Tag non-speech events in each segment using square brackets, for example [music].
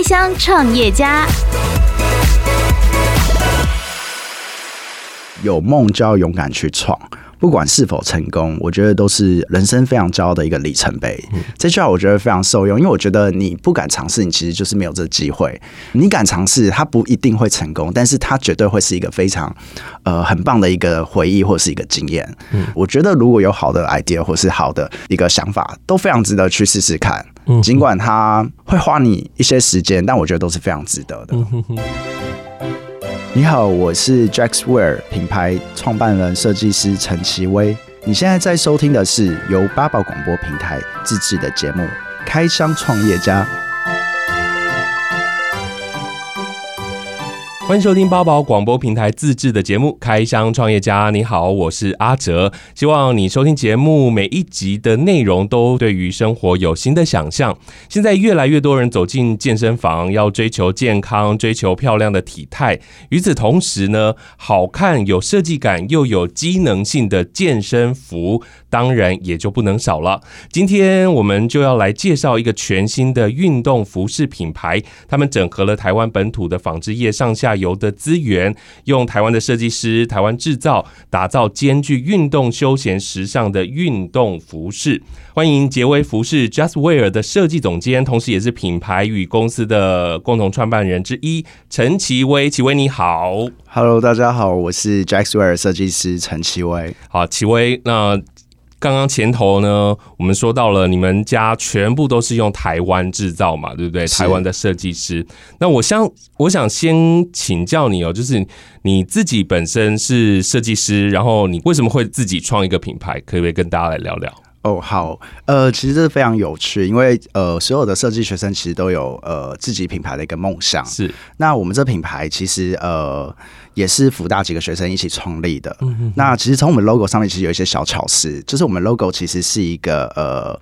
开箱创业家，有梦就要勇敢去闯。不管是否成功，我觉得都是人生非常骄傲的一个里程碑。嗯、这句话我觉得非常受用，因为我觉得你不敢尝试，你其实就是没有这个机会。你敢尝试，它不一定会成功，但是它绝对会是一个非常呃很棒的一个回忆或是一个经验。嗯、我觉得如果有好的 idea 或是好的一个想法，都非常值得去试试看。嗯、尽管它会花你一些时间，但我觉得都是非常值得的。嗯你好，我是 Jackswear 品牌创办人、设计师陈奇威。你现在在收听的是由八宝广播平台自制的节目《开箱创业家》。欢迎收听八宝广播平台自制的节目《开箱创业家》。你好，我是阿哲。希望你收听节目每一集的内容都对于生活有新的想象。现在越来越多人走进健身房，要追求健康，追求漂亮的体态。与此同时呢，好看、有设计感又有机能性的健身服，当然也就不能少了。今天我们就要来介绍一个全新的运动服饰品牌，他们整合了台湾本土的纺织业上下游的资源，用台湾的设计师、台湾制造，打造兼具运动、休闲、时尚的运动服饰。欢迎杰威服饰 Just Wear 的设计总监，同时也是品牌与公司的共同创办人之一陈奇威。奇威你好，Hello，大家好，我是 Jaxwear 设计师陈奇威。好，奇威那。刚刚前头呢，我们说到了你们家全部都是用台湾制造嘛，对不对？台湾的设计师。那我想，我想先请教你哦，就是你自己本身是设计师，然后你为什么会自己创一个品牌？可不可以跟大家来聊聊？哦，好，呃，其实这是非常有趣，因为呃，所有的设计学生其实都有呃自己品牌的一个梦想。是，那我们这品牌其实呃也是福大几个学生一起创立的。嗯哼，那其实从我们 logo 上面其实有一些小巧思，就是我们 logo 其实是一个呃。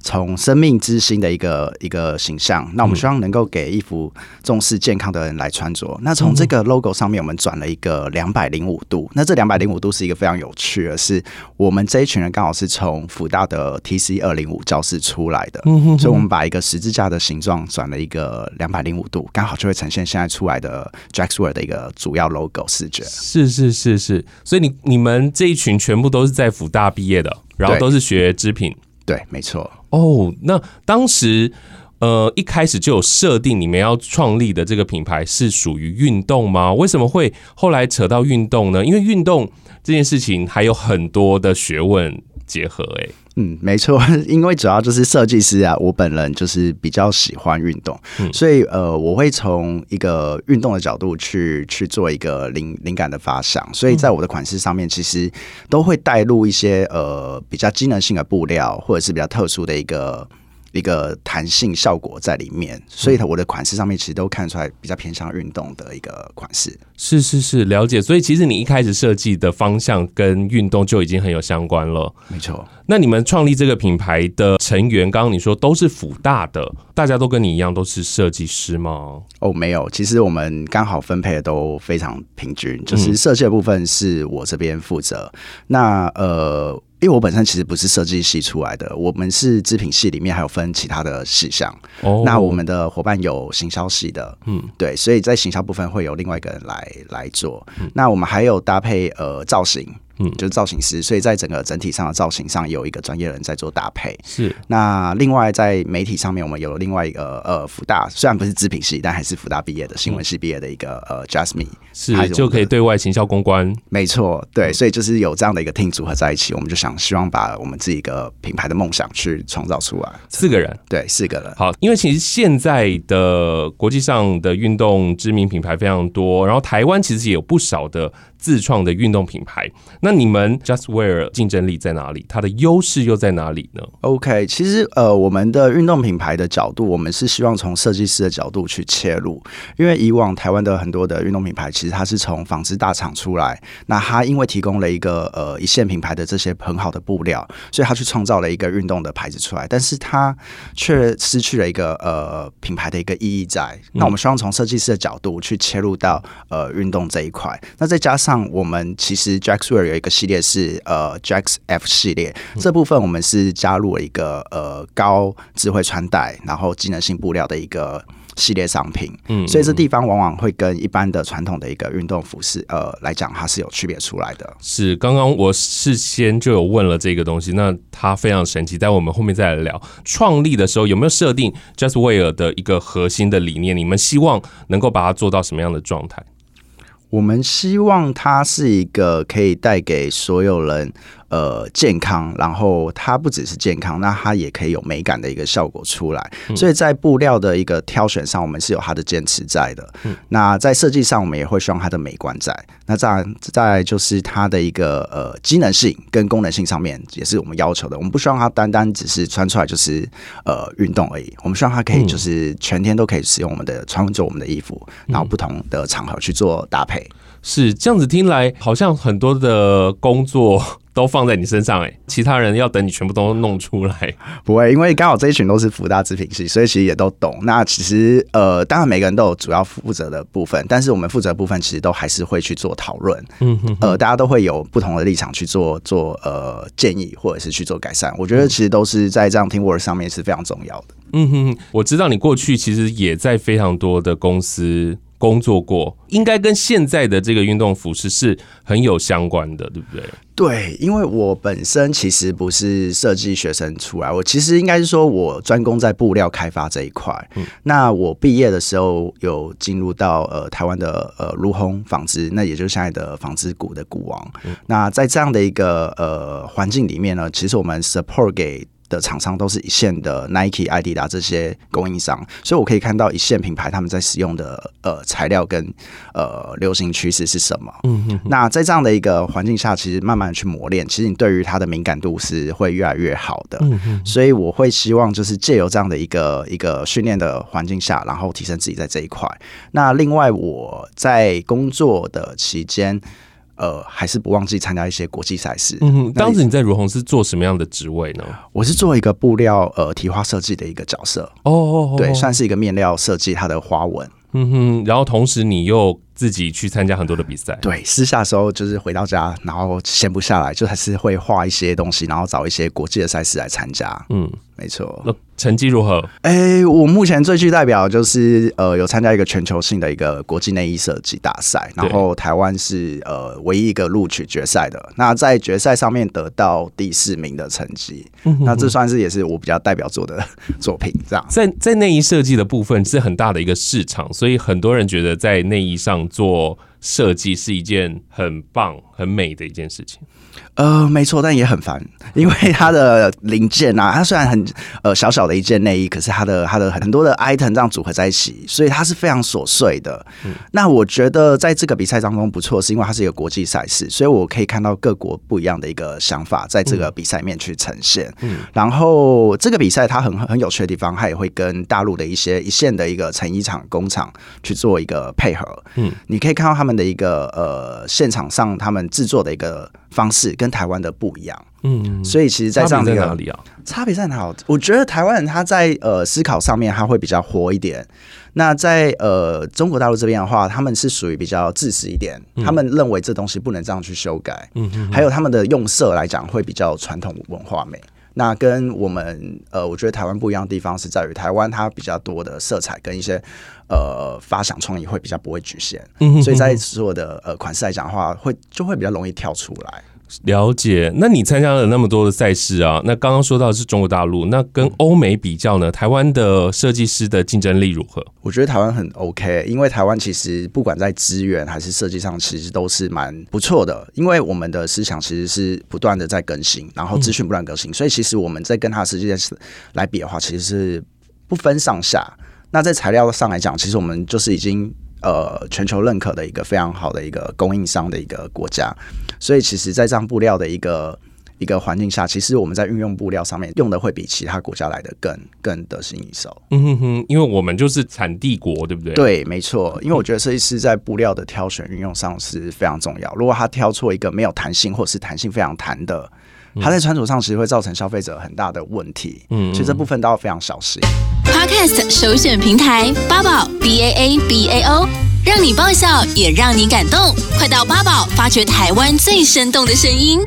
从生命之星的一个一个形象，那我们希望能够给衣服重视健康的人来穿着。那从这个 logo 上面，我们转了一个两百零五度。那这两百零五度是一个非常有趣的是，我们这一群人刚好是从福大的 TC 二零五教室出来的，所以我们把一个十字架的形状转了一个两百零五度，刚好就会呈现现在出来的 Jackswear 的一个主要 logo 视觉。是是是是，所以你你们这一群全部都是在福大毕业的，然后都是学织品。对，没错。哦，那当时呃一开始就有设定你们要创立的这个品牌是属于运动吗？为什么会后来扯到运动呢？因为运动这件事情还有很多的学问结合，欸，诶。嗯，没错，[laughs] 因为主要就是设计师啊，我本人就是比较喜欢运动，嗯、所以呃，我会从一个运动的角度去去做一个灵灵感的发想，所以在我的款式上面，其实都会带入一些呃比较机能性的布料，或者是比较特殊的一个。一个弹性效果在里面，所以我的款式上面其实都看出来比较偏向运动的一个款式。是是是，了解。所以其实你一开始设计的方向跟运动就已经很有相关了。没错。那你们创立这个品牌的成员，刚刚你说都是辅大的，大家都跟你一样都是设计师吗？哦，没有。其实我们刚好分配的都非常平均，就是设计的部分是我这边负责。嗯、那呃。因为我本身其实不是设计系出来的，我们是织品系里面还有分其他的系项。哦，那我们的伙伴有行销系的，嗯，对，所以在行销部分会有另外一个人来来做。嗯，那我们还有搭配呃造型。嗯，就是造型师，所以在整个整体上的造型上有一个专业人在做搭配。是，那另外在媒体上面，我们有另外一个呃福大，虽然不是织品系，但还是福大毕业的新闻系毕业的一个呃 Jasmine，是就可以对外行销公关。没错，对，所以就是有这样的一个 team 组合在一起，我们就想希望把我们自己一个品牌的梦想去创造出来。四个人，对，四个人。好，因为其实现在的国际上的运动知名品牌非常多，然后台湾其实也有不少的。自创的运动品牌，那你们 Just Wear 竞争力在哪里？它的优势又在哪里呢？OK，其实呃，我们的运动品牌的角度，我们是希望从设计师的角度去切入，因为以往台湾的很多的运动品牌，其实它是从纺织大厂出来，那它因为提供了一个呃一线品牌的这些很好的布料，所以它去创造了一个运动的牌子出来，但是它却失去了一个呃品牌的一个意义在。那我们希望从设计师的角度去切入到呃运动这一块，那再加上。上我们其实 Jackswear 有一个系列是呃 Jack's F 系列，这部分我们是加入了一个呃高智慧穿戴，然后机能性布料的一个系列商品。嗯，所以这地方往往会跟一般的传统的一个运动服饰呃来讲，它是有区别出来的。是，刚刚我事先就有问了这个东西，那它非常神奇，在我们后面再来聊。创立的时候有没有设定 Just Wear 的一个核心的理念？你们希望能够把它做到什么样的状态？我们希望它是一个可以带给所有人呃健康，然后它不只是健康，那它也可以有美感的一个效果出来。所以在布料的一个挑选上，我们是有它的坚持在的。那在设计上，我们也会希望它的美观在。那再再就是它的一个呃机能性跟功能性上面，也是我们要求的。我们不希望它单单只是穿出来就是呃运动而已，我们希望它可以就是全天都可以使用我们的穿着我们的衣服，然后不同的场合去做搭配。是这样子听来，好像很多的工作都放在你身上哎，其他人要等你全部都弄出来，不会，因为刚好这一群都是福大织品系，所以其实也都懂。那其实呃，当然每个人都有主要负责的部分，但是我们负责的部分其实都还是会去做讨论，嗯哼，呃，大家都会有不同的立场去做做呃建议或者是去做改善。我觉得其实都是在这样 teamwork 上面是非常重要的。嗯哼，我知道你过去其实也在非常多的公司。工作过，应该跟现在的这个运动服饰是很有相关的，对不对？对，因为我本身其实不是设计学生出来，我其实应该是说我专攻在布料开发这一块。嗯，那我毕业的时候有进入到呃台湾的呃如虹纺织，那也就是现在的纺织股的股王。嗯，那在这样的一个呃环境里面呢，其实我们 support 给。的厂商都是一线的 Nike、艾迪达这些供应商，所以我可以看到一线品牌他们在使用的呃材料跟呃流行趋势是什么。嗯嗯，那在这样的一个环境下，其实慢慢去磨练，其实你对于它的敏感度是会越来越好的。嗯嗯，所以我会希望就是借由这样的一个一个训练的环境下，然后提升自己在这一块。那另外我在工作的期间。呃，还是不忘记参加一些国际赛事。嗯哼，当时你在如虹是做什么样的职位呢？我是做一个布料呃提花设计的一个角色。哦哦哦，对，算是一个面料设计它的花纹。嗯哼，然后同时你又自己去参加很多的比赛。对，私下的时候就是回到家，然后闲不下来，就还是会画一些东西，然后找一些国际的赛事来参加。嗯，没错。成绩如何？哎、欸，我目前最具代表就是呃，有参加一个全球性的一个国际内衣设计大赛，然后台湾是呃唯一一个录取决赛的。那在决赛上面得到第四名的成绩，嗯、那这算是也是我比较代表作的作品。这样，在在内衣设计的部分是很大的一个市场，所以很多人觉得在内衣上做设计是一件很棒、很美的一件事情。呃，没错，但也很烦，[laughs] 因为它的零件啊，它虽然很呃小小的一件内衣，可是它的它的很多的 item 这样组合在一起，所以它是非常琐碎的。嗯、那我觉得在这个比赛当中不错，是因为它是一个国际赛事，所以我可以看到各国不一样的一个想法在这个比赛里面去呈现。嗯，然后这个比赛它很很有趣的地方，它也会跟大陆的一些一线的一个成衣厂工厂去做一个配合。嗯，你可以看到他们的一个呃现场上他们制作的一个方式跟台湾的不一样，嗯，所以其实，在这样的哪里啊？差别在哪？我觉得台湾人他在呃思考上面他会比较活一点。那在呃中国大陆这边的话，他们是属于比较自私一点，他们认为这东西不能这样去修改。嗯，还有他们的用色来讲会比较传统文化美。那跟我们呃，我觉得台湾不一样的地方是在于台湾它比较多的色彩跟一些呃发想创意会比较不会局限。嗯，所以在所有的呃款式来讲的话，会就会比较容易跳出来。了解，那你参加了那么多的赛事啊？那刚刚说到的是中国大陆，那跟欧美比较呢？台湾的设计师的竞争力如何？我觉得台湾很 OK，因为台湾其实不管在资源还是设计上，其实都是蛮不错的。因为我们的思想其实是不断的在更新，然后资讯不断更新，所以其实我们在跟他的设计师来比的话，其实是不分上下。那在材料上来讲，其实我们就是已经。呃，全球认可的一个非常好的一个供应商的一个国家，所以其实，在这样布料的一个一个环境下，其实我们在运用布料上面用的会比其他国家来的更更得心应手。嗯哼哼，因为我们就是产地国，对不对？对，没错。因为我觉得设计师在布料的挑选运用上是非常重要。如果他挑错一个没有弹性，或者是弹性非常弹的，他在穿着上其实会造成消费者很大的问题。嗯，所以这部分都要非常小心。Podcast 首选平台八宝 B A A B A O，让你爆笑也让你感动，快到八宝发掘台湾最生动的声音。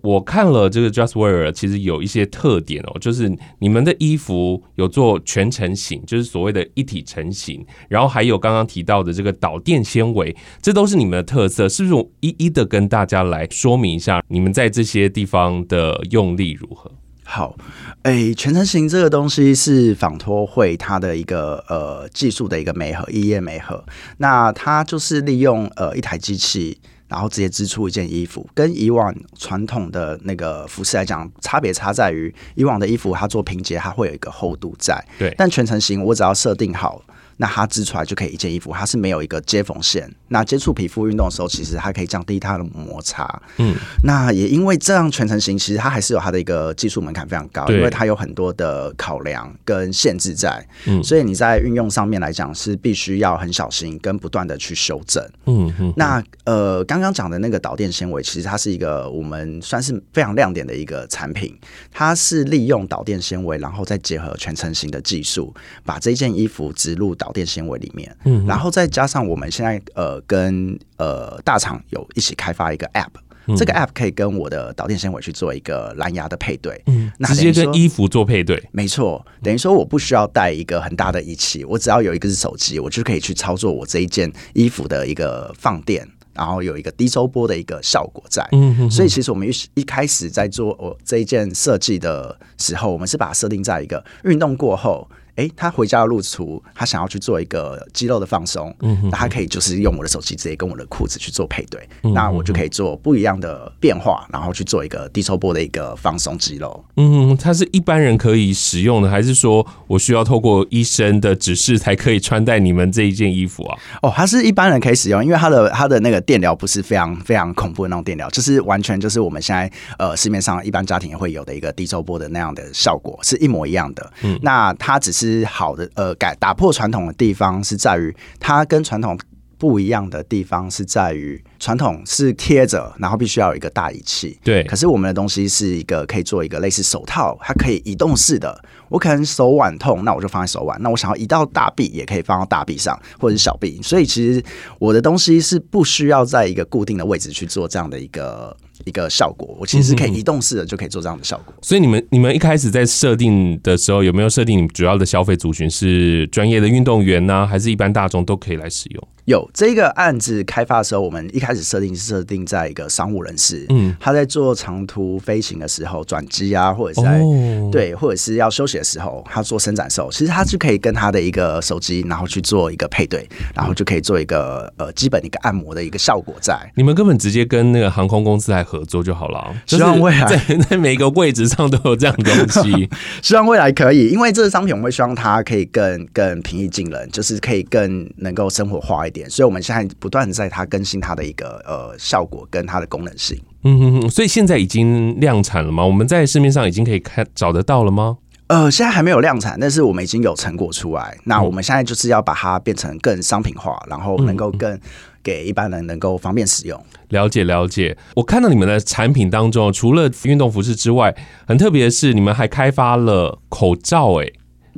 我看了这个 Just Wear，其实有一些特点哦，就是你们的衣服有做全成型，就是所谓的一体成型，然后还有刚刚提到的这个导电纤维，这都是你们的特色，是不是？我一一的跟大家来说明一下，你们在这些地方的用力如何？好，诶、欸，全程型这个东西是纺托会它的一个呃技术的一个媒合，异业媒合，那它就是利用呃一台机器。然后直接织出一件衣服，跟以往传统的那个服饰来讲，差别差在于以往的衣服它做拼接，它会有一个厚度在。对，但全程型我只要设定好。那它织出来就可以一件衣服，它是没有一个接缝线。那接触皮肤运动的时候，其实它可以降低它的摩擦。嗯，那也因为这样全成型，其实它还是有它的一个技术门槛非常高，因为它有很多的考量跟限制在。嗯，所以你在运用上面来讲是必须要很小心，跟不断的去修正。嗯嗯。那呃，刚刚讲的那个导电纤维，其实它是一个我们算是非常亮点的一个产品。它是利用导电纤维，然后再结合全成型的技术，把这件衣服植入导电纤维里面，嗯，然后再加上我们现在呃跟呃大厂有一起开发一个 App，嗯，这个 App 可以跟我的导电纤维去做一个蓝牙的配对，嗯，那直接跟衣服做配对，没错，等于说我不需要带一个很大的仪器，我只要有一个是手机，我就可以去操作我这一件衣服的一个放电，然后有一个低周波的一个效果在，嗯哼，所以其实我们一一开始在做我这一件设计的时候，我们是把它设定在一个运动过后。哎，他回家的路途，他想要去做一个肌肉的放松，嗯哼，那他可以就是用我的手机直接跟我的裤子去做配对，嗯、哼那我就可以做不一样的变化，然后去做一个低抽波的一个放松肌肉。嗯，它是一般人可以使用的，还是说我需要透过医生的指示才可以穿戴你们这一件衣服啊？哦，它是一般人可以使用，因为它的它的那个电疗不是非常非常恐怖的那种电疗，就是完全就是我们现在呃市面上一般家庭也会有的一个低抽波的那样的效果，是一模一样的。嗯，那它只是。是好的，呃，改打破传统的地方是在于，它跟传统不一样的地方是在于，传统是贴着，然后必须要有一个大仪器。对，可是我们的东西是一个可以做一个类似手套，它可以移动式的。我可能手腕痛，那我就放在手腕；那我想要移到大臂，也可以放到大臂上，或者是小臂。所以其实我的东西是不需要在一个固定的位置去做这样的一个。一个效果，我其实是可以移动式的，就可以做这样的效果。所以你们你们一开始在设定的时候，有没有设定你们主要的消费族群是专业的运动员呢、啊，还是一般大众都可以来使用？有这个案子开发的时候，我们一开始设定是设定在一个商务人士，嗯，他在做长途飞行的时候，转机啊，或者是在、哦、对，或者是要休息的时候，他做伸展的时候，其实他是可以跟他的一个手机，然后去做一个配对，然后就可以做一个呃基本的一个按摩的一个效果在。你们根本直接跟那个航空公司来合作就好了，希望未来在 [laughs] 在每个位置上都有这样的东西。[laughs] 希望未来可以，因为这个商品我们会希望它可以更更平易近人，就是可以更能够生活化一点。所以我们现在不断在它更新它的一个呃效果跟它的功能性。嗯哼哼，所以现在已经量产了吗？我们在市面上已经可以看找得到了吗？呃，现在还没有量产，但是我们已经有成果出来。那我们现在就是要把它变成更商品化，然后能够更。给一般人能够方便使用。了解了解，我看到你们的产品当中，除了运动服饰之外，很特别的是，你们还开发了口罩。哎，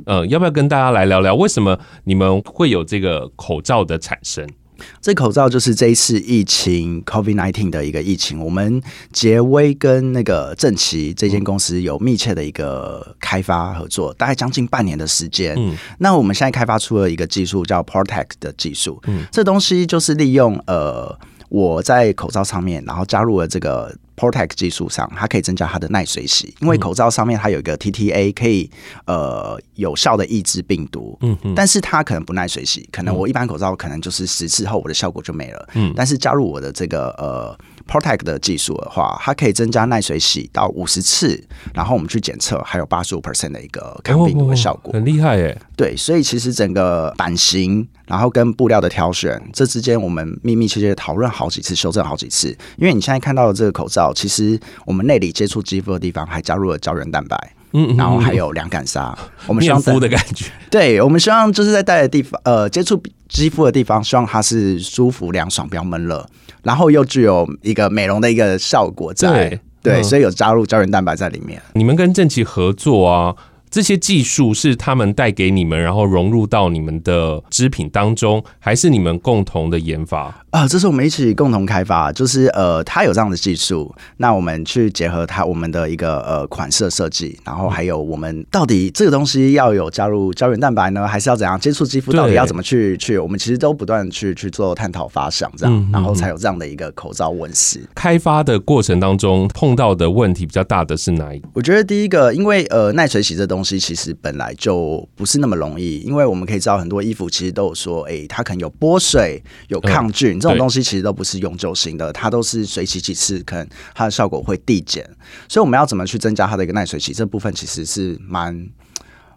呃，要不要跟大家来聊聊，为什么你们会有这个口罩的产生？这口罩就是这一次疫情 COVID nineteen 的一个疫情，我们杰威跟那个正奇这间公司有密切的一个开发合作，大概将近半年的时间。嗯，那我们现在开发出了一个技术叫 Protect 的技术，嗯，这东西就是利用呃我在口罩上面，然后加入了这个。Portec 技术上，它可以增加它的耐水洗，因为口罩上面它有一个 TTA，可以呃有效的抑制病毒。嗯嗯，但是它可能不耐水洗，可能我一般口罩可能就是十次后我的效果就没了。嗯，但是加入我的这个呃。Protect 的技术的话，它可以增加耐水洗到五十次，然后我们去检测，还有八十五 percent 的一个抗病毒的效果，很厉害耶。对，所以其实整个版型，然后跟布料的挑选，这之间我们密密切切讨论好几次，修正好几次。因为你现在看到的这个口罩，其实我们内里接触肌肤的地方还加入了胶原蛋白，嗯，然后还有凉感沙，[laughs] 我们希望敷的感觉。[laughs] 对，我们希望就是在戴的地方，呃，接触肌肤的地方，希望它是舒服、凉爽，不要闷热。然后又具有一个美容的一个效果在，对，对，所以有加入胶原蛋白在里面。你们跟正奇合作啊，这些技术是他们带给你们，然后融入到你们的织品当中，还是你们共同的研发啊？这是我们一起共同开发，就是呃，他有这样的技术，那我们去结合他我们的一个呃款式设计，然后还有我们到底这个东西要有加入胶原蛋白呢，还是要怎样接触肌肤？到底要怎么去去？我们其实都不断去去做探讨发想，这样、嗯，然后才有这样的一个口罩问世。开发的过程当中碰到的问题比较大的是哪一个？我觉得第一个，因为呃耐水洗这东东西其实本来就不是那么容易，因为我们可以知道很多衣服其实都有说，哎、它可能有剥水、有抗菌、这种东西其实都不是永久性的，它都是水洗几次，可能它的效果会递减。所以我们要怎么去增加它的一个耐水洗这部分，其实是蛮。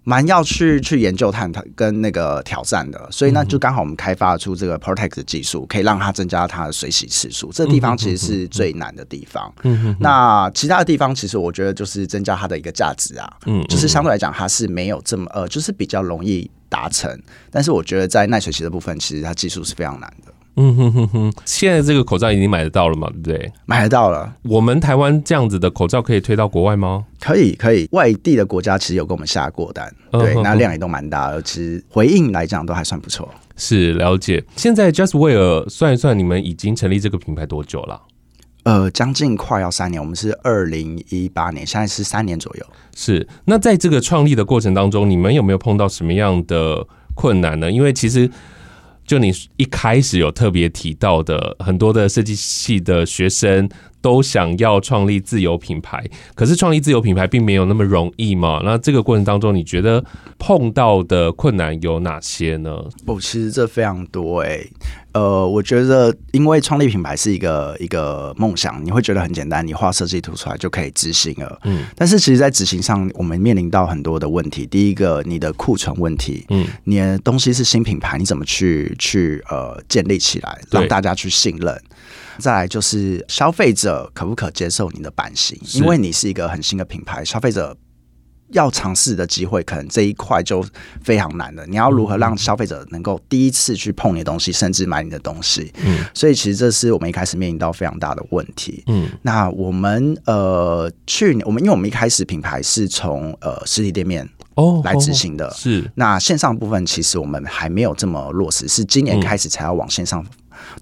蛮要去去研究探讨跟那个挑战的，所以那就刚好我们开发出这个 Protect 的技术，可以让它增加它的水洗次数。这个地方其实是最难的地方。嗯，那其他的地方其实我觉得就是增加它的一个价值啊。嗯，就是相对来讲它是没有这么呃，就是比较容易达成。但是我觉得在耐水洗的部分，其实它技术是非常难的。嗯哼哼哼，现在这个口罩已经买得到了嘛？对不对？买得到了。我们台湾这样子的口罩可以推到国外吗？可以，可以。外地的国家其实有跟我们下过单，嗯、对，那量也都蛮大的。其实回应来讲都还算不错。是了解。现在 Just Wear 算一算，你们已经成立这个品牌多久了？呃，将近快要三年。我们是二零一八年，现在是三年左右。是。那在这个创立的过程当中，你们有没有碰到什么样的困难呢？因为其实。就你一开始有特别提到的，很多的设计系的学生都想要创立自有品牌，可是创立自有品牌并没有那么容易嘛。那这个过程当中，你觉得碰到的困难有哪些呢？哦，其实这非常多诶、欸。呃，我觉得因为创立品牌是一个一个梦想，你会觉得很简单，你画设计图出来就可以执行了。嗯，但是其实，在执行上，我们面临到很多的问题。第一个，你的库存问题，嗯，你的东西是新品牌，你怎么去去呃建立起来，让大家去信任？再来就是消费者可不可接受你的版型？因为你是一个很新的品牌，消费者要尝试的机会，可能这一块就非常难了。你要如何让消费者能够第一次去碰你的东西，甚至买你的东西？嗯，所以其实这是我们一开始面临到非常大的问题。嗯，那我们呃去年我们因为我们一开始品牌是从呃实体店面哦来执行的，是那线上部分其实我们还没有这么落实，是今年开始才要往线上。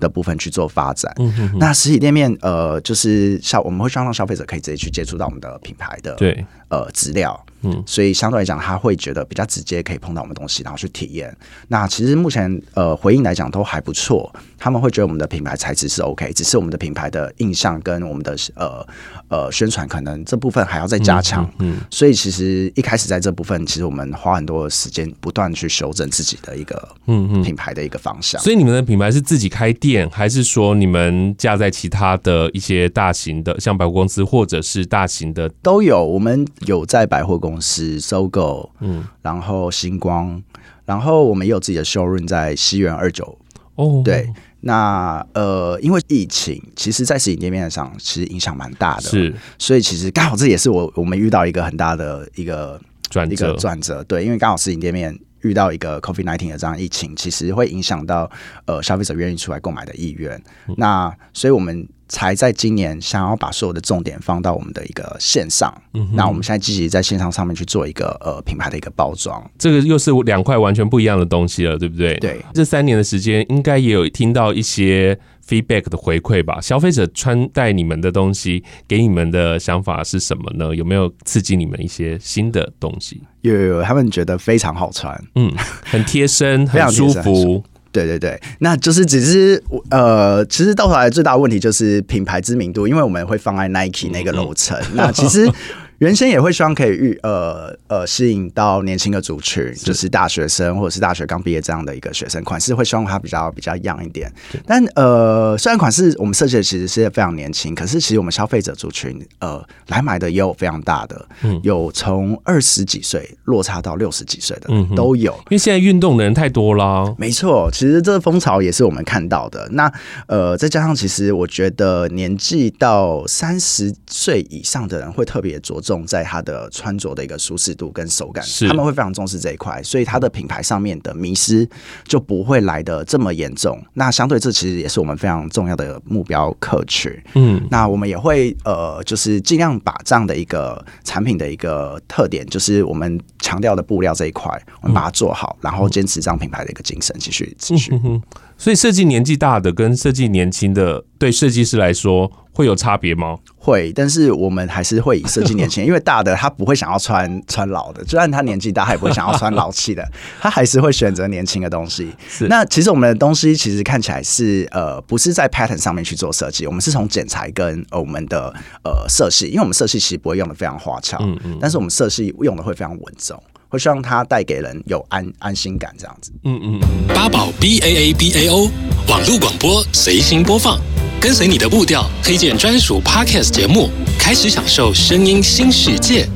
的部分去做发展，嗯哼哼，那实体店面呃，就是消我们会希望让消费者可以直接去接触到我们的品牌的对。呃资料。嗯，所以相对来讲，他会觉得比较直接，可以碰到我们东西，然后去体验。那其实目前呃回应来讲都还不错，他们会觉得我们的品牌材质是 OK，只是我们的品牌的印象跟我们的呃呃宣传可能这部分还要再加强。嗯，嗯，所以其实一开始在这部分，其实我们花很多的时间不断去修正自己的一个嗯嗯品牌的一个方向。所以你们的品牌是自己开店，还是说你们架在其他的一些大型的像百货公司或者是大型的都有？我们有在百货公司。公司收购，嗯，然后星光，然后我们也有自己的 showroom 在西园二九。哦，对，那呃，因为疫情，其实，在实体店面上其实影响蛮大的，是，所以其实刚好这也是我我们遇到一个很大的一个转一个转折，对，因为刚好实体店面遇到一个 COVID-19 的这样疫情，其实会影响到呃消费者愿意出来购买的意愿，嗯，那所以我们。才在今年想要把所有的重点放到我们的一个线上，嗯，那我们现在积极在线上上面去做一个呃品牌的一个包装，这个又是两块完全不一样的东西了，对不对？对，这三年的时间应该也有听到一些 feedback 的回馈吧？消费者穿戴你们的东西，给你们的想法是什么呢？有没有刺激你们一些新的东西？有有有，他们觉得非常好穿，嗯，很贴身，[laughs] 很舒服。对对对，那就是只是呃，其实到头来最大的问题就是品牌知名度，因为我们会放在 Nike 那个楼层，嗯，那其实。原先也会希望可以遇呃呃吸引到年轻的族群，就是大学生或者是大学刚毕业这样的一个学生，款式会希望它比较比较 young 一点。但呃虽然款式我们设计的其实是非常年轻，可是其实我们消费者族群呃来买的也有非常大的，嗯、有从二十几岁落差到六十几岁的嗯都有。因为现在运动的人太多了。没错，其实这个风潮也是我们看到的。那呃再加上其实我觉得年纪到三十岁以上的人会特别着重。重在他的穿着的一个舒适度跟手感，是他们会非常重视这一块，所以他的品牌上面的迷失就不会来的这么严重。那相对这其实也是我们非常重要的目标客群。嗯，那我们也会呃，就是尽量把这样的一个产品的一个特点，就是我们强调的布料这一块，我们把它做好，然后坚持这样品牌的一个精神，继续继续。嗯哼，所以设计年纪大的跟设计年轻的，对设计师来说会有差别吗？会，但是我们还是会以设计年轻，[laughs] 因为大的他不会想要穿穿老的，就算他年纪大，他也不会想要穿老气的，[laughs] 他还是会选择年轻的东西。是，那其实我们的东西其实看起来是呃，不是在 pattern 上面去做设计，我们是从剪裁跟我们的呃色系，因为我们色系其实不会用的非常花俏，嗯嗯，但是我们色系用的会非常稳重，会希望它带给人有安安心感这样子。嗯嗯，八宝 B A A B A O 网络广播随心播放。跟随你的步调，推荐专属 Podcast 节目，开始享受声音新世界。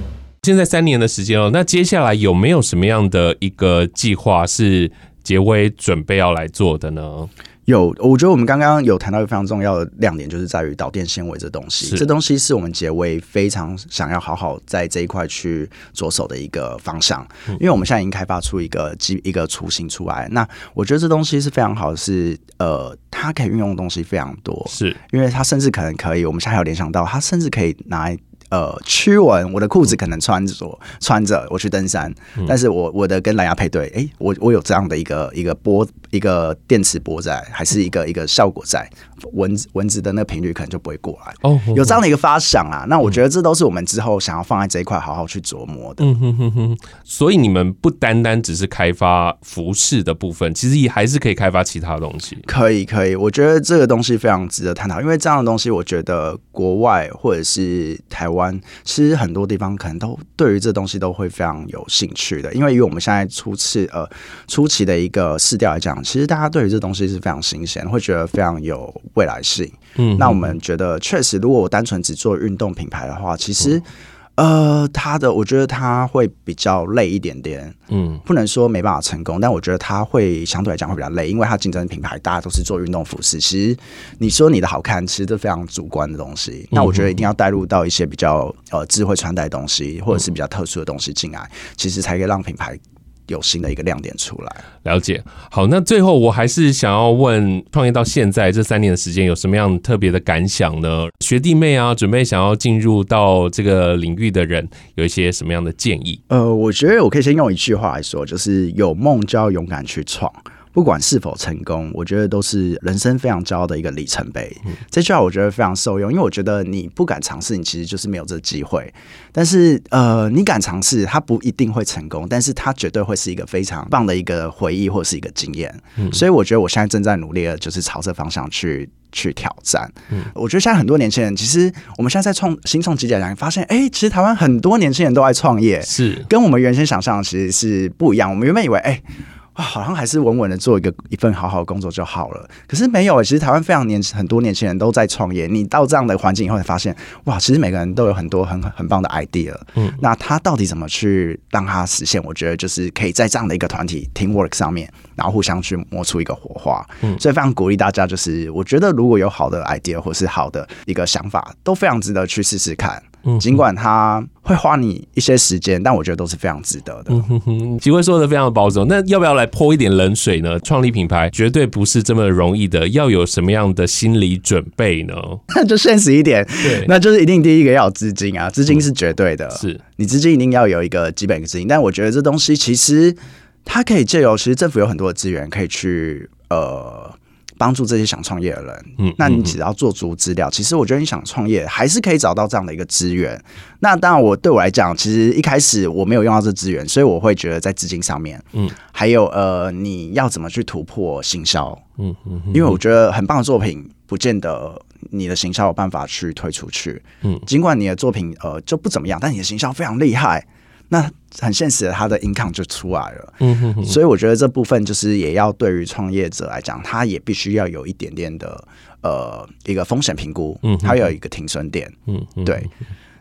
现在三年的时间哦，那接下来有没有什么样的一个计划是杰威准备要来做的呢？有，我觉得我们刚刚有谈到一个非常重要的亮点，就是在于导电纤维这东西。这东西是我们杰威非常想要好好在这一块去着手的一个方向，因为我们现在已经开发出一个基一个雏形出来。那我觉得这东西是非常好的是，是呃，它可以运用的东西非常多，是因为它甚至可能可以，我们现在有联想到，它甚至可以拿来。呃，驱蚊，我的裤子可能穿着穿着我去登山，嗯、但是我我的跟蓝牙配对，哎、欸，我我有这样的一个一个波一个电磁波在，还是一个一个效果在，蚊子蚊子的那个频率可能就不会过来。哦，有这样的一个发想啊，那我觉得这都是我们之后想要放在这一块好好去琢磨的。嗯哼哼哼。所以你们不单单只是开发服饰的部分，其实也还是可以开发其他东西。可以可以，我觉得这个东西非常值得探讨，因为这样的东西，我觉得国外或者是台湾。其实很多地方可能都对于这东西都会非常有兴趣的，因为以我们现在初次呃初期的一个试调来讲，其实大家对于这东西是非常新鲜，会觉得非常有未来性。嗯，那我们觉得确实，如果我单纯只做运动品牌的话，其实。呃，他的我觉得他会比较累一点点，嗯，不能说没办法成功，但我觉得他会相对来讲会比较累，因为他竞争品牌大家都是做运动服饰，其实你说你的好看，其实都非常主观的东西。那我觉得一定要带入到一些比较呃智慧穿戴的东西，或者是比较特殊的东西进来，其实才可以让品牌。有新的一个亮点出来，了解。好，那最后我还是想要问，创业到现在这三年的时间，有什么样特别的感想呢？学弟妹啊，准备想要进入到这个领域的人，有一些什么样的建议？呃，我觉得我可以先用一句话来说，就是有梦就要勇敢去闯。不管是否成功，我觉得都是人生非常骄傲的一个里程碑。嗯、这句话我觉得非常受用，因为我觉得你不敢尝试，你其实就是没有这个机会。但是，呃，你敢尝试，它不一定会成功，但是它绝对会是一个非常棒的一个回忆或者是一个经验。嗯、所以，我觉得我现在正在努力的，就是朝这方向去去挑战。嗯、我觉得现在很多年轻人，其实我们现在在创新创极简来发现，哎、欸，其实台湾很多年轻人都爱创业，是跟我们原先想象其实是不一样。我们原本以为，哎、欸。哇，好像还是稳稳的做一个一份好好的工作就好了。可是没有，其实台湾非常年很多年轻人都在创业。你到这样的环境以后，才发现哇，其实每个人都有很多很很棒的 idea。嗯，那他到底怎么去让他实现？我觉得就是可以在这样的一个团体 teamwork 上面，然后互相去磨出一个火花。嗯，所以非常鼓励大家，就是我觉得如果有好的 idea 或是好的一个想法，都非常值得去试试看。嗯，尽管他会花你一些时间，但我觉得都是非常值得的。嗯哼哼，杰威说的非常的保守，那要不要来泼一点冷水呢？创立品牌绝对不是这么容易的，要有什么样的心理准备呢？那 [laughs] 就现实一点，对，那就是一定第一个要有资金啊，资金是绝对的，嗯、是你资金一定要有一个基本的资金。但我觉得这东西其实它可以借由，其实政府有很多的资源可以去呃。帮助这些想创业的人，嗯，那你只要做足资料，其实我觉得你想创业还是可以找到这样的一个资源。那当然，我对我来讲，其实一开始我没有用到这资源，所以我会觉得在资金上面，嗯，还有呃，你要怎么去突破行销，嗯嗯，因为我觉得很棒的作品，不见得你的行销有办法去推出去，嗯，尽管你的作品呃就不怎么样，但你的行销非常厉害。那很现实的，他的 income 就出来了。嗯哼哼，所以我觉得这部分就是也要对于创业者来讲，他也必须要有一点点的呃一个风险评估，嗯，他要有一个停损点，嗯，对。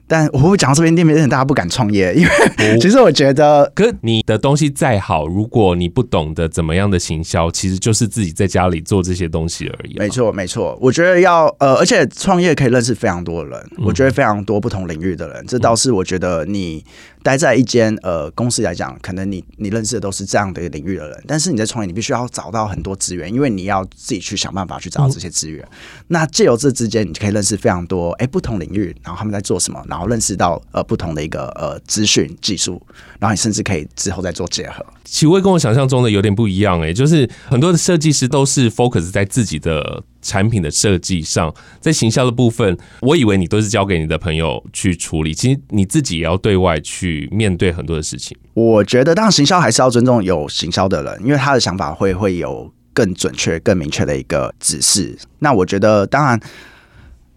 但我会讲到这边店面，大家不敢创业，因为 [laughs] 其实我觉得，可你的东西再好，如果你不懂得怎么样的行销，其实就是自己在家里做这些东西而已。没错，没错。我觉得要呃，而且创业可以认识非常多的人，我觉得非常多不同领域的人，这倒是我觉得你。待在一间呃公司来讲，可能你你认识的都是这样的一个领域的人，但是你在创业，你必须要找到很多资源，因为你要自己去想办法去找到这些资源。那借由这之间，你就可以认识非常多哎、不同领域，然后他们在做什么，然后认识到呃不同的一个呃资讯技术，然后你甚至可以之后再做结合。启威跟我想象中的有点不一样哎、就是很多的设计师都是 focus 在自己的。产品的设计上，在行销的部分，我以为你都是交给你的朋友去处理，其实你自己也要对外去面对很多的事情。我觉得，当然行销还是要尊重有行销的人，因为他的想法会会有更准确、更明确的一个指示。那我觉得，当然。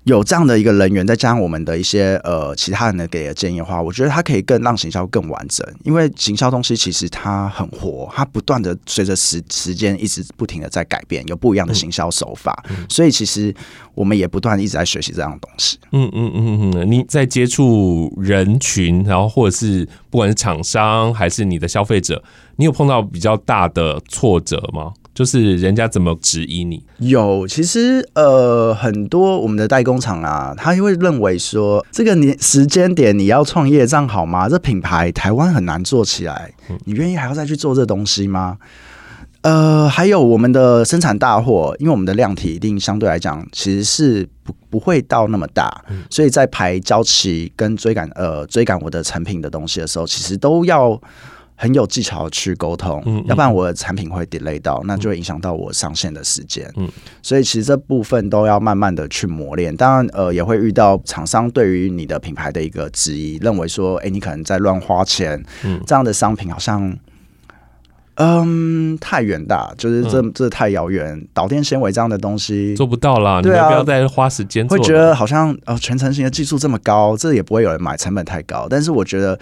有这样的一个人员，再加上我们的一些呃其他人的给的建议的话，我觉得它可以更让行销更完整。因为行销东西其实它很活，它不断的随着时时间一直不停的在改变，有不一样的行销手法。嗯、所以其实我们也不断一直在学习这样的东西。嗯嗯嗯嗯，你在接触人群，然后或者是不管是厂商还是你的消费者，你有碰到比较大的挫折吗？就是人家怎么质疑你？有，其实呃，很多我们的代工厂啊，他会认为说，这个年时间点你要创业这样好吗？这品牌台湾很难做起来，你愿意还要再去做这东西吗？呃，还有我们的生产大货，因为我们的量体一定相对来讲其实是不不会到那么大，所以在排交期跟追赶呃追赶我的成品的东西的时候，其实都要。很有技巧去沟通，嗯嗯，要不然我的产品会 delay 到，那就会影响到我上线的时间。嗯，所以其实这部分都要慢慢的去磨练。当然，呃，也会遇到厂商对于你的品牌的一个质疑，认为说，哎、欸，你可能在乱花钱，嗯，这样的商品好像，嗯，太远大，就是这这太遥远。导电纤维这样的东西做不到啦，对啊，你们不要再花时间。会觉得好像呃，全程型的技术这么高，这也不会有人买，成本太高。但是我觉得。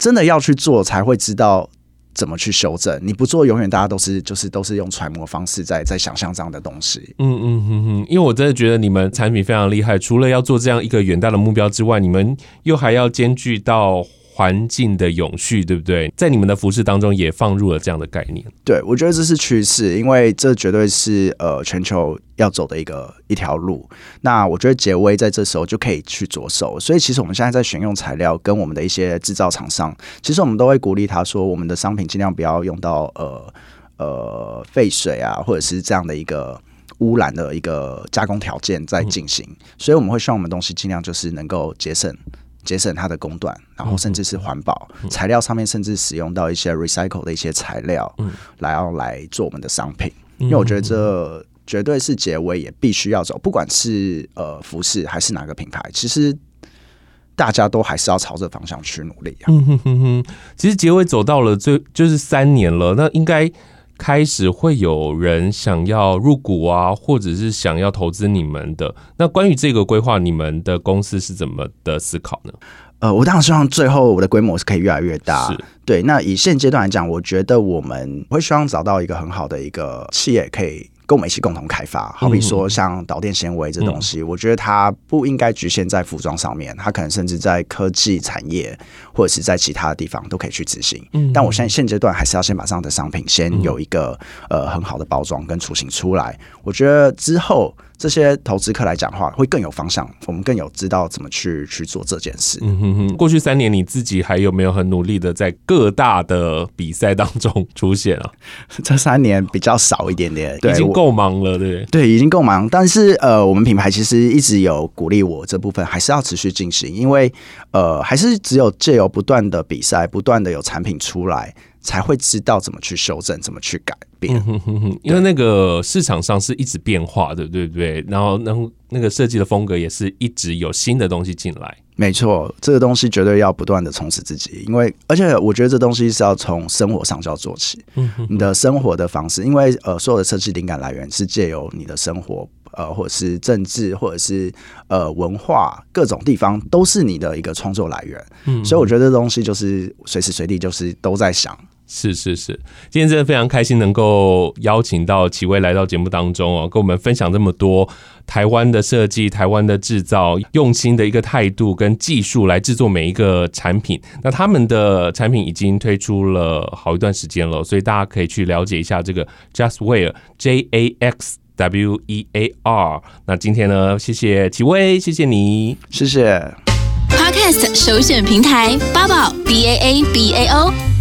真的要去做，才会知道怎么去修正。你不做，永远大家都是就是都是用揣摩方式在在想象这样的东西。嗯嗯哼哼，因为我真的觉得你们产品非常厉害，除了要做这样一个远大的目标之外，你们又还要兼具到。环境的永续，对不对？在你们的服饰当中也放入了这样的概念。对，我觉得这是趋势，因为这绝对是呃全球要走的一个一条路。那我觉得杰威在这时候就可以去着手。所以其实我们现在在选用材料，跟我们的一些制造厂商，其实我们都会鼓励他说，我们的商品尽量不要用到呃呃废水啊，或者是这样的一个污染的一个加工条件在进行。嗯。所以我们会希望我们东西尽量就是能够节省。节省它的工段，然后甚至是环保材料上面，甚至使用到一些 recycle 的一些材料，来要来做我们的商品。因为我觉得这绝对是结尾也必须要走，不管是呃服饰还是哪个品牌，其实大家都还是要朝这方向去努力啊。嗯哼哼哼，其实结尾走到了最就是三年了，那应该。开始会有人想要入股啊，或者是想要投资你们的。那关于这个规划，你们的公司是怎么的思考呢？呃，我当然希望最后我的规模是可以越来越大。是对。那以现阶段来讲，我觉得我们会希望找到一个很好的一个企业，可以跟我们一起共同开发。好比说像导电纤维这东西，嗯、我觉得它不应该局限在服装上面，它可能甚至在科技产业。或者是在其他的地方都可以去执行，嗯，但我现在现阶段还是要先把这样的商品先有一个呃很好的包装跟雏形出来。我觉得之后这些投资客来讲的话，会更有方向，我们更有知道怎么去去做这件事。嗯哼哼。过去三年你自己还有没有很努力的在各大的比赛当中出现啊？[laughs] 这三年比较少一点点，对，已经够忙了，对对，已经够忙。但是呃，我们品牌其实一直有鼓励我这部分还是要持续进行，因为呃，还是只有借由不断的比赛，不断的有产品出来，才会知道怎么去修正，怎么去改变。嗯、哼哼哼，因为那个市场上是一直变化的，对不对？然后，然后那个设计的风格也是一直有新的东西进来。没错，这个东西绝对要不断的充实自己，因为而且我觉得这东西是要从生活上就要做起。嗯哼哼，你的生活的方式，因为呃，所有的设计灵感来源是借由你的生活。呃，或者是政治，或者是呃文化，各种地方都是你的一个创作来源。嗯，所以我觉得这东西就是随时随地就是都在想是是是，今天真的非常开心能够邀请到启威来到节目当中哦，跟我们分享这么多台湾的设计、台湾的制造，用心的一个态度跟技术来制作每一个产品。那他们的产品已经推出了好一段时间了，所以大家可以去了解一下这个 Just Wear J A X W E A R。那今天呢，谢谢启威，谢谢你，谢谢。Podcast 首选平台八宝 B A A B A O。